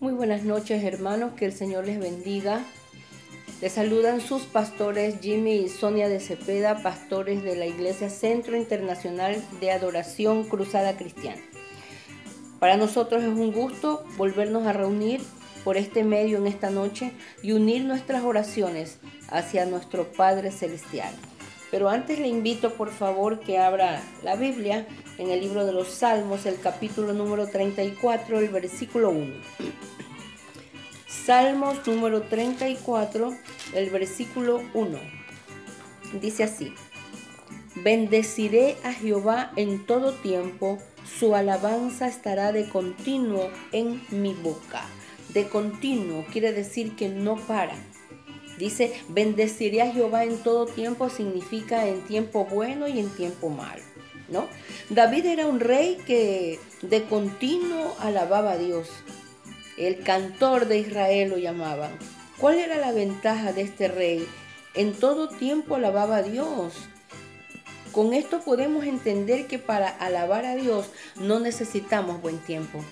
Muy buenas noches hermanos, que el Señor les bendiga. Les saludan sus pastores Jimmy y Sonia de Cepeda, pastores de la Iglesia Centro Internacional de Adoración Cruzada Cristiana. Para nosotros es un gusto volvernos a reunir por este medio en esta noche y unir nuestras oraciones hacia nuestro Padre Celestial. Pero antes le invito por favor que abra la Biblia en el libro de los Salmos, el capítulo número 34, el versículo 1. Salmos número 34, el versículo 1. Dice así, bendeciré a Jehová en todo tiempo, su alabanza estará de continuo en mi boca. De continuo quiere decir que no para Dice, bendeciré a Jehová en todo tiempo, significa en tiempo bueno y en tiempo malo. ¿no? David era un rey que de continuo alababa a Dios. El cantor de Israel lo llamaban. ¿Cuál era la ventaja de este rey? En todo tiempo alababa a Dios. Con esto podemos entender que para alabar a Dios no necesitamos buen tiempo.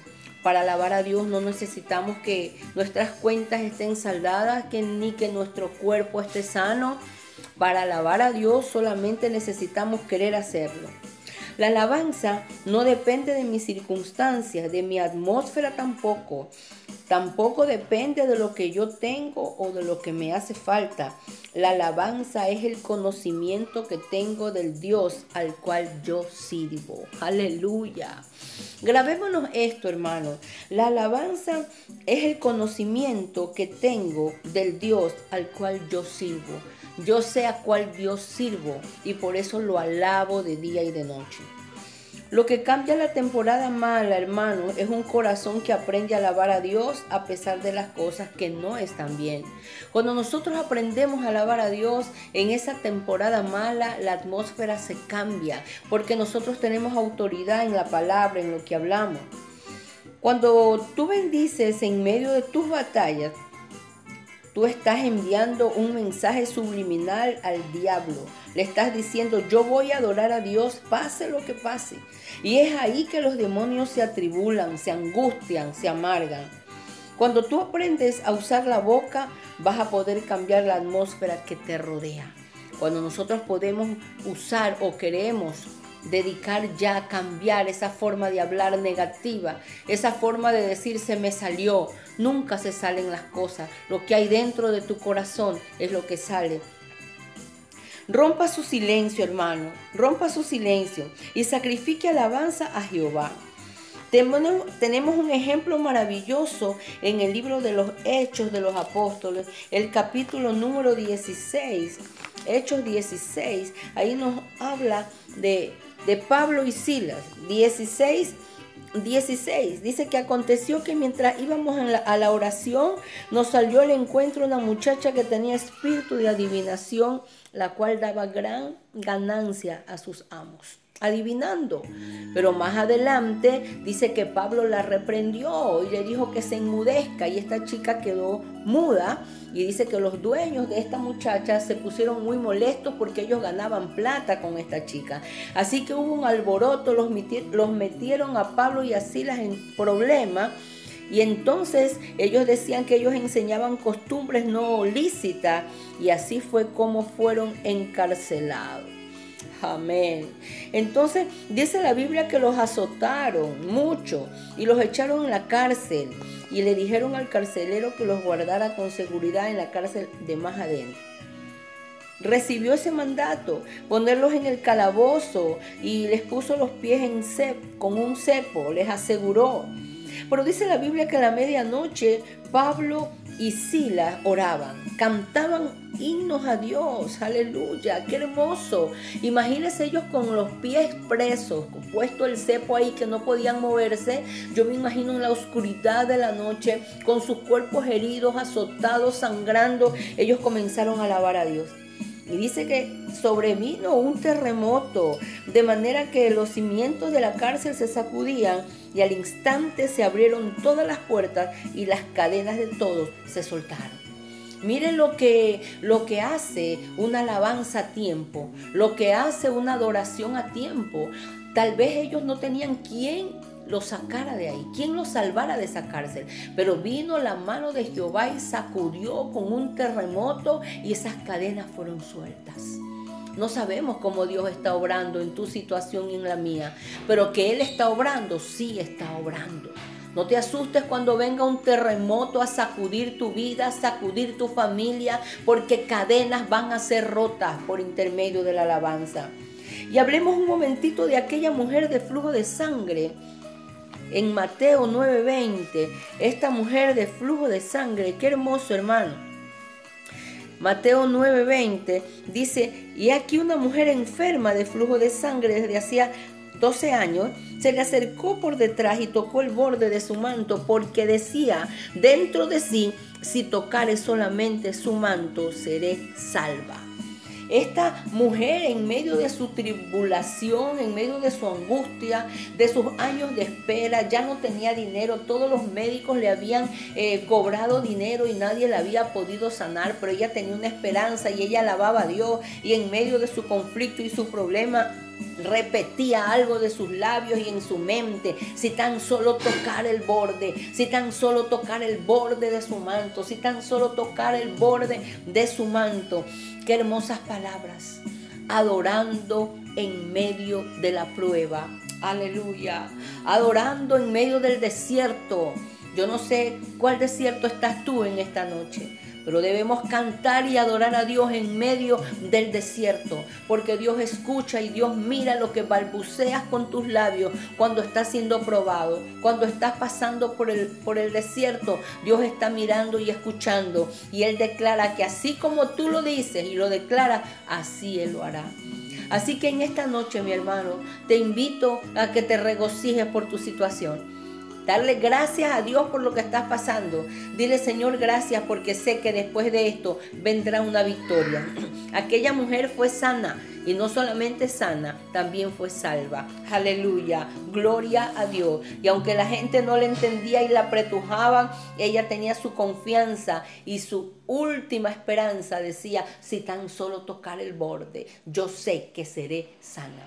Para alabar a Dios no necesitamos que nuestras cuentas estén saldadas, que ni que nuestro cuerpo esté sano. Para alabar a Dios solamente necesitamos querer hacerlo. La alabanza no depende de mis circunstancias, de mi atmósfera tampoco. Tampoco depende de lo que yo tengo o de lo que me hace falta. La alabanza es el conocimiento que tengo del Dios al cual yo sirvo. Aleluya. Grabémonos esto, hermano. La alabanza es el conocimiento que tengo del Dios al cual yo sirvo. Yo sé a cuál Dios sirvo y por eso lo alabo de día y de noche. Lo que cambia la temporada mala, hermano, es un corazón que aprende a alabar a Dios a pesar de las cosas que no están bien. Cuando nosotros aprendemos a alabar a Dios en esa temporada mala, la atmósfera se cambia porque nosotros tenemos autoridad en la palabra, en lo que hablamos. Cuando tú bendices en medio de tus batallas, Tú estás enviando un mensaje subliminal al diablo. Le estás diciendo, yo voy a adorar a Dios, pase lo que pase. Y es ahí que los demonios se atribulan, se angustian, se amargan. Cuando tú aprendes a usar la boca, vas a poder cambiar la atmósfera que te rodea. Cuando nosotros podemos usar o queremos dedicar ya a cambiar esa forma de hablar negativa, esa forma de decir se me salió. Nunca se salen las cosas. Lo que hay dentro de tu corazón es lo que sale. Rompa su silencio, hermano. Rompa su silencio y sacrifique alabanza a Jehová. Tenemos un ejemplo maravilloso en el libro de los Hechos de los Apóstoles, el capítulo número 16, Hechos 16. Ahí nos habla de de Pablo y Silas, 16, 16. Dice que aconteció que mientras íbamos a la oración, nos salió al encuentro una muchacha que tenía espíritu de adivinación, la cual daba gran ganancia a sus amos adivinando. Pero más adelante dice que Pablo la reprendió y le dijo que se enmudezca y esta chica quedó muda y dice que los dueños de esta muchacha se pusieron muy molestos porque ellos ganaban plata con esta chica. Así que hubo un alboroto, los, metieron a Pablo y a Silas en problema. Y entonces ellos decían que ellos enseñaban costumbres no lícitas y así fue como fueron encarcelados. Amén. Entonces dice la Biblia que los azotaron mucho y los echaron en la cárcel y le dijeron al carcelero que los guardara con seguridad en la cárcel de más adentro. Recibió ese mandato, ponerlos en el calabozo y les puso los pies en con un cepo, les aseguró. Pero dice la Biblia que a la medianoche Pablo y Silas oraban, cantaban himnos a Dios, aleluya, qué hermoso. Imagínense ellos con los pies presos, puesto el cepo ahí que no podían moverse. Yo me imagino en la oscuridad de la noche, con sus cuerpos heridos, azotados, sangrando, ellos comenzaron a alabar a Dios. Y dice que sobrevino un terremoto, de manera que los cimientos de la cárcel se sacudían y al instante se abrieron todas las puertas y las cadenas de todos se soltaron. Miren lo que, lo que hace una alabanza a tiempo, lo que hace una adoración a tiempo. Tal vez ellos no tenían quien lo sacara de ahí? ¿Quién lo salvara de esa cárcel? Pero vino la mano de Jehová y sacudió con un terremoto y esas cadenas fueron sueltas. No sabemos cómo Dios está obrando en tu situación y en la mía, pero que Él está obrando, sí está obrando. No te asustes cuando venga un terremoto a sacudir tu vida, a sacudir tu familia, porque cadenas van a ser rotas por intermedio de la alabanza. Y hablemos un momentito de aquella mujer de flujo de sangre. En Mateo 9:20, esta mujer de flujo de sangre, qué hermoso hermano. Mateo 9:20 dice, y aquí una mujer enferma de flujo de sangre desde hacía 12 años, se le acercó por detrás y tocó el borde de su manto porque decía dentro de sí, si tocare solamente su manto, seré salva. Esta mujer en medio de su tribulación, en medio de su angustia, de sus años de espera, ya no tenía dinero, todos los médicos le habían eh, cobrado dinero y nadie la había podido sanar, pero ella tenía una esperanza y ella alababa a Dios y en medio de su conflicto y su problema repetía algo de sus labios y en su mente, si tan solo tocar el borde, si tan solo tocar el borde de su manto, si tan solo tocar el borde de su manto. Qué hermosas palabras, adorando en medio de la prueba. Aleluya, adorando en medio del desierto. Yo no sé cuál desierto estás tú en esta noche pero debemos cantar y adorar a Dios en medio del desierto, porque Dios escucha y Dios mira lo que balbuceas con tus labios cuando estás siendo probado, cuando estás pasando por el, por el desierto. Dios está mirando y escuchando y Él declara que así como tú lo dices y lo declara, así Él lo hará. Así que en esta noche, mi hermano, te invito a que te regocijes por tu situación Darle gracias a Dios por lo que estás pasando. Dile, Señor, gracias porque sé que después de esto vendrá una victoria. Aquella mujer fue sana y no solamente sana, también fue salva. Aleluya, gloria a Dios. Y aunque la gente no le entendía y la apretujaban, ella tenía su confianza y su última esperanza decía, si tan solo tocar el borde, yo sé que seré sana.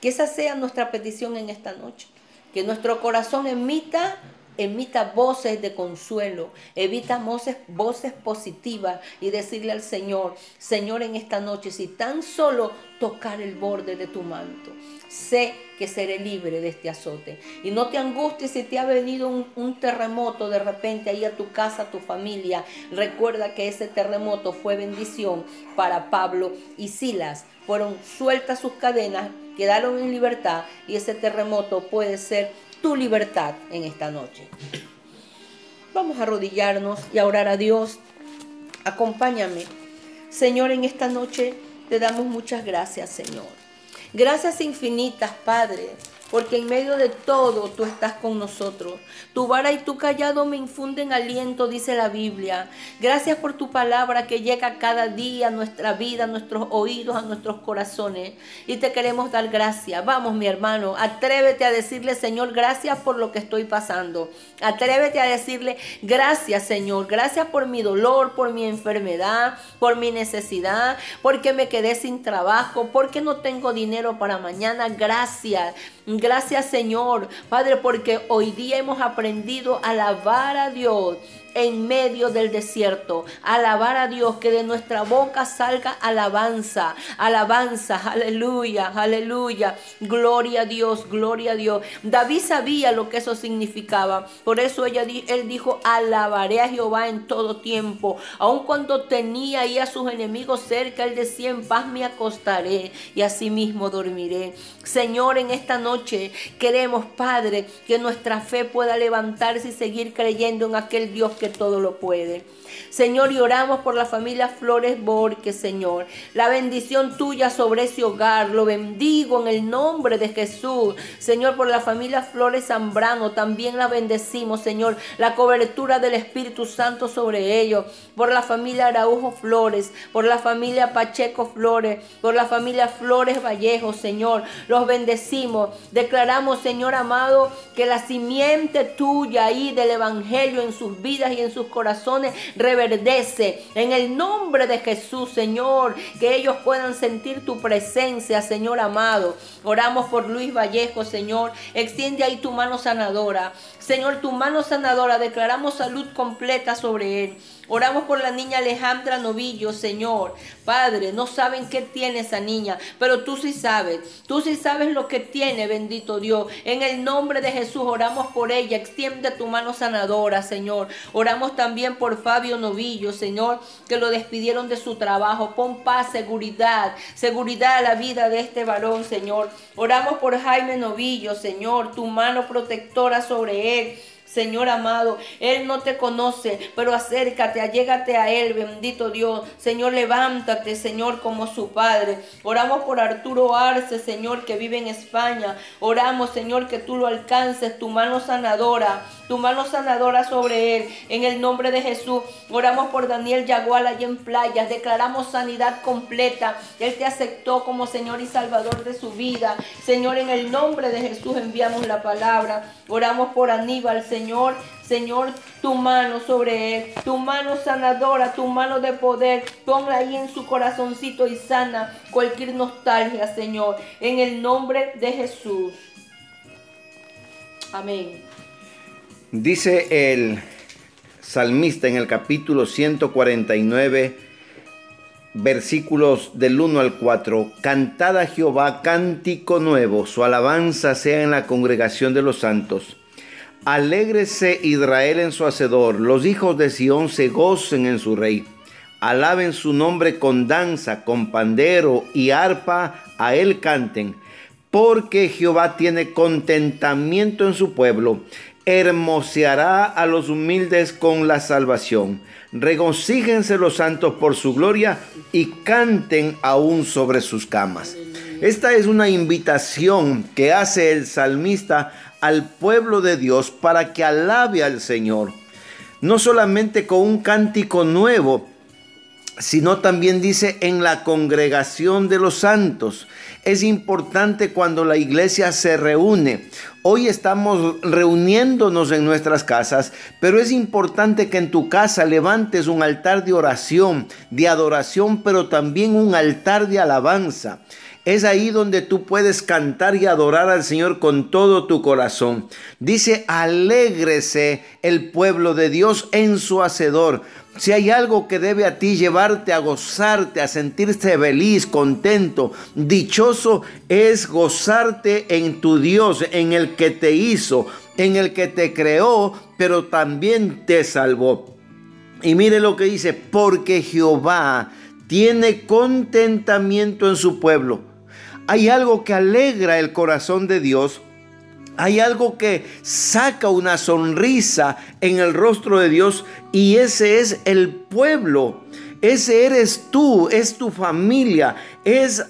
Que esa sea nuestra petición en esta noche que nuestro corazón emita emita voces de consuelo, evita voces, voces positivas y decirle al Señor, Señor, en esta noche, si tan solo tocar el borde de tu manto, sé que seré libre de este azote. Y no te angusties si te ha venido un, un terremoto de repente ahí a tu casa, a tu familia. Recuerda que ese terremoto fue bendición para Pablo y Silas. Fueron sueltas sus cadenas, quedaron en libertad y ese terremoto puede ser tu libertad en esta noche. Vamos a arrodillarnos y a orar a Dios. Acompáñame. Señor, en esta noche te damos muchas gracias, Señor. Gracias infinitas, Padre porque en medio de todo tú estás con nosotros. Tu vara y tu callado me infunden aliento, dice la Biblia. Gracias por tu palabra que llega cada día a nuestra vida, a nuestros oídos, a nuestros corazones. Y te queremos dar gracias. Vamos, mi hermano, atrévete a decirle, Señor, gracias por lo que estoy pasando. Atrévete a decirle, gracias, Señor. Gracias por mi dolor, por mi enfermedad, por mi necesidad, porque me quedé sin trabajo, porque no tengo dinero para mañana. Gracias. Gracias Señor, Padre, porque hoy día hemos aprendido a alabar a Dios en medio del desierto. Alabar a Dios, que de nuestra boca salga alabanza, alabanza, aleluya, aleluya. Gloria a Dios, gloria a Dios. David sabía lo que eso significaba. Por eso ella, él dijo, alabaré a Jehová en todo tiempo. Aun cuando tenía ahí a sus enemigos cerca, él decía, en paz me acostaré y asimismo dormiré. Señor, en esta noche queremos, Padre, que nuestra fe pueda levantarse y seguir creyendo en aquel Dios que todo lo puede. Señor, y oramos por la familia Flores Borges, Señor. La bendición tuya sobre ese hogar, lo bendigo en el nombre de Jesús. Señor, por la familia Flores Zambrano, también la bendecimos, Señor. La cobertura del Espíritu Santo sobre ellos. Por la familia Araujo Flores, por la familia Pacheco Flores, por la familia Flores Vallejo, Señor. Los bendecimos Declaramos, Señor amado, que la simiente tuya y del Evangelio en sus vidas y en sus corazones reverdece. En el nombre de Jesús, Señor, que ellos puedan sentir tu presencia, Señor amado. Oramos por Luis Vallejo, Señor. Extiende ahí tu mano sanadora. Señor, tu mano sanadora. Declaramos salud completa sobre él. Oramos por la niña Alejandra Novillo, Señor. Padre, no saben qué tiene esa niña, pero tú sí sabes. Tú sí sabes lo que tiene, bendito Dios. En el nombre de Jesús oramos por ella. Extiende tu mano sanadora, Señor. Oramos también por Fabio Novillo, Señor, que lo despidieron de su trabajo. Pon paz, seguridad, seguridad a la vida de este varón, Señor. Oramos por Jaime Novillo, Señor, tu mano protectora sobre él. Señor amado, Él no te conoce, pero acércate, allégate a Él, bendito Dios. Señor, levántate, Señor, como su Padre. Oramos por Arturo Arce, Señor, que vive en España. Oramos, Señor, que tú lo alcances, tu mano sanadora, tu mano sanadora sobre Él. En el nombre de Jesús, oramos por Daniel Yagual allá en playas. Declaramos sanidad completa. Él te aceptó como Señor y Salvador de su vida. Señor, en el nombre de Jesús enviamos la palabra. Oramos por Aníbal, Señor. Señor, tu mano sobre él, tu mano sanadora, tu mano de poder, ponla ahí en su corazoncito y sana cualquier nostalgia, Señor, en el nombre de Jesús. Amén. Dice el salmista en el capítulo 149, versículos del 1 al 4, Cantad a Jehová cántico nuevo, su alabanza sea en la congregación de los santos. Alégrese Israel en su hacedor, los hijos de Sión se gocen en su rey. Alaben su nombre con danza, con pandero y arpa, a él canten, porque Jehová tiene contentamiento en su pueblo, hermoseará a los humildes con la salvación. Regocíjense los santos por su gloria y canten aún sobre sus camas. Esta es una invitación que hace el salmista al pueblo de Dios para que alabe al Señor. No solamente con un cántico nuevo, sino también dice en la congregación de los santos. Es importante cuando la iglesia se reúne. Hoy estamos reuniéndonos en nuestras casas, pero es importante que en tu casa levantes un altar de oración, de adoración, pero también un altar de alabanza. Es ahí donde tú puedes cantar y adorar al Señor con todo tu corazón. Dice, alégrese el pueblo de Dios en su hacedor. Si hay algo que debe a ti llevarte a gozarte, a sentirse feliz, contento, dichoso, es gozarte en tu Dios, en el que te hizo, en el que te creó, pero también te salvó. Y mire lo que dice, porque Jehová tiene contentamiento en su pueblo hay algo que alegra el corazón de Dios. Hay algo que saca una sonrisa en el rostro de Dios y ese es el pueblo. Ese eres tú, es tu familia, es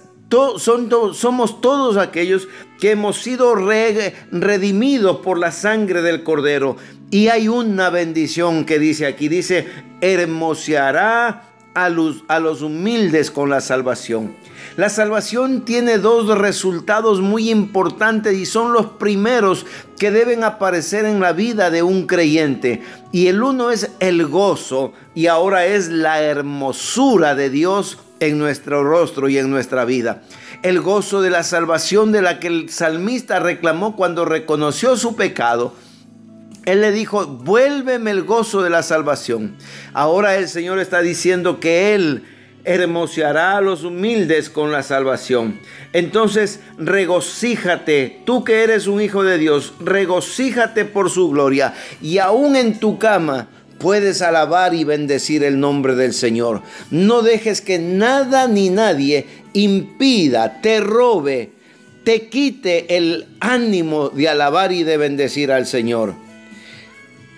son, somos todos aquellos que hemos sido redimidos por la sangre del Cordero. Y hay una bendición que dice aquí, dice, hermoseará a los, a los humildes con la salvación. La salvación tiene dos resultados muy importantes y son los primeros que deben aparecer en la vida de un creyente. Y el uno es el gozo y ahora es la hermosura de Dios en nuestro rostro y en nuestra vida. El gozo de la salvación de la que el salmista reclamó cuando reconoció su pecado. Él le dijo, vuélveme el gozo de la salvación. Ahora el Señor está diciendo que Él hermoseará a los humildes con la salvación. Entonces, regocíjate, tú que eres un hijo de Dios, regocíjate por su gloria y aún en tu cama puedes alabar y bendecir el nombre del Señor. No dejes que nada ni nadie impida, te robe, te quite el ánimo de alabar y de bendecir al Señor.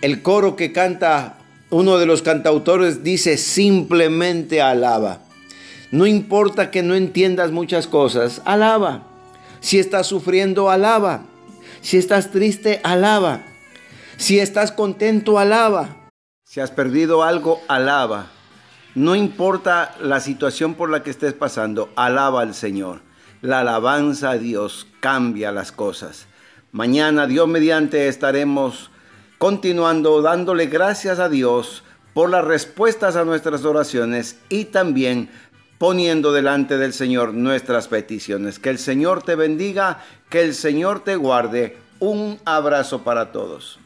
El coro que canta uno de los cantautores dice, simplemente alaba. No importa que no entiendas muchas cosas, alaba. Si estás sufriendo, alaba. Si estás triste, alaba. Si estás contento, alaba. Si has perdido algo, alaba. No importa la situación por la que estés pasando, alaba al Señor. La alabanza a Dios cambia las cosas. Mañana, Dios mediante, estaremos continuando dándole gracias a Dios por las respuestas a nuestras oraciones y también poniendo delante del Señor nuestras peticiones. Que el Señor te bendiga, que el Señor te guarde. Un abrazo para todos.